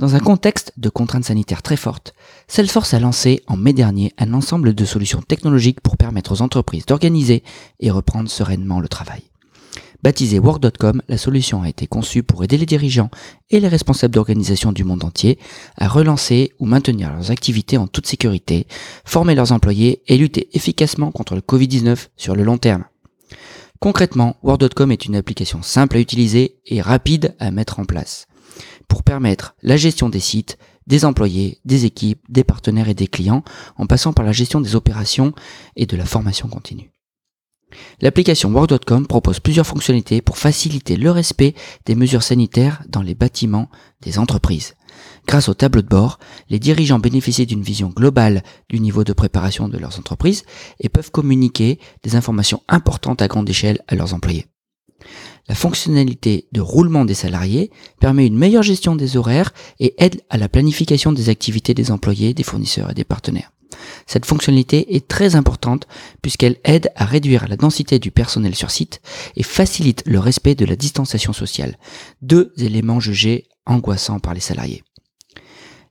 Dans un contexte de contraintes sanitaires très fortes, Salesforce a lancé en mai dernier un ensemble de solutions technologiques pour permettre aux entreprises d'organiser et reprendre sereinement le travail. Baptisée Work.com, la solution a été conçue pour aider les dirigeants et les responsables d'organisation du monde entier à relancer ou maintenir leurs activités en toute sécurité, former leurs employés et lutter efficacement contre le Covid-19 sur le long terme. Concrètement, Work.com est une application simple à utiliser et rapide à mettre en place pour permettre la gestion des sites, des employés, des équipes, des partenaires et des clients en passant par la gestion des opérations et de la formation continue. L'application Work.com propose plusieurs fonctionnalités pour faciliter le respect des mesures sanitaires dans les bâtiments des entreprises. Grâce au tableau de bord, les dirigeants bénéficient d'une vision globale du niveau de préparation de leurs entreprises et peuvent communiquer des informations importantes à grande échelle à leurs employés. La fonctionnalité de roulement des salariés permet une meilleure gestion des horaires et aide à la planification des activités des employés, des fournisseurs et des partenaires. Cette fonctionnalité est très importante puisqu'elle aide à réduire la densité du personnel sur site et facilite le respect de la distanciation sociale, deux éléments jugés angoissants par les salariés.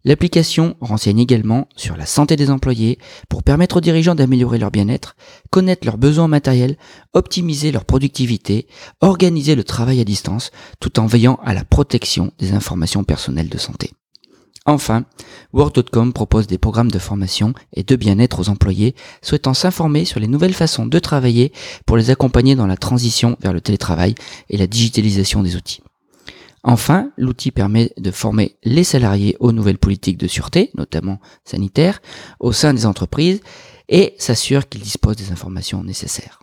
L'application renseigne également sur la santé des employés pour permettre aux dirigeants d'améliorer leur bien-être, connaître leurs besoins matériels, optimiser leur productivité, organiser le travail à distance, tout en veillant à la protection des informations personnelles de santé. Enfin, Work.com propose des programmes de formation et de bien-être aux employés souhaitant s'informer sur les nouvelles façons de travailler pour les accompagner dans la transition vers le télétravail et la digitalisation des outils. Enfin, l'outil permet de former les salariés aux nouvelles politiques de sûreté, notamment sanitaires, au sein des entreprises et s'assure qu'ils disposent des informations nécessaires.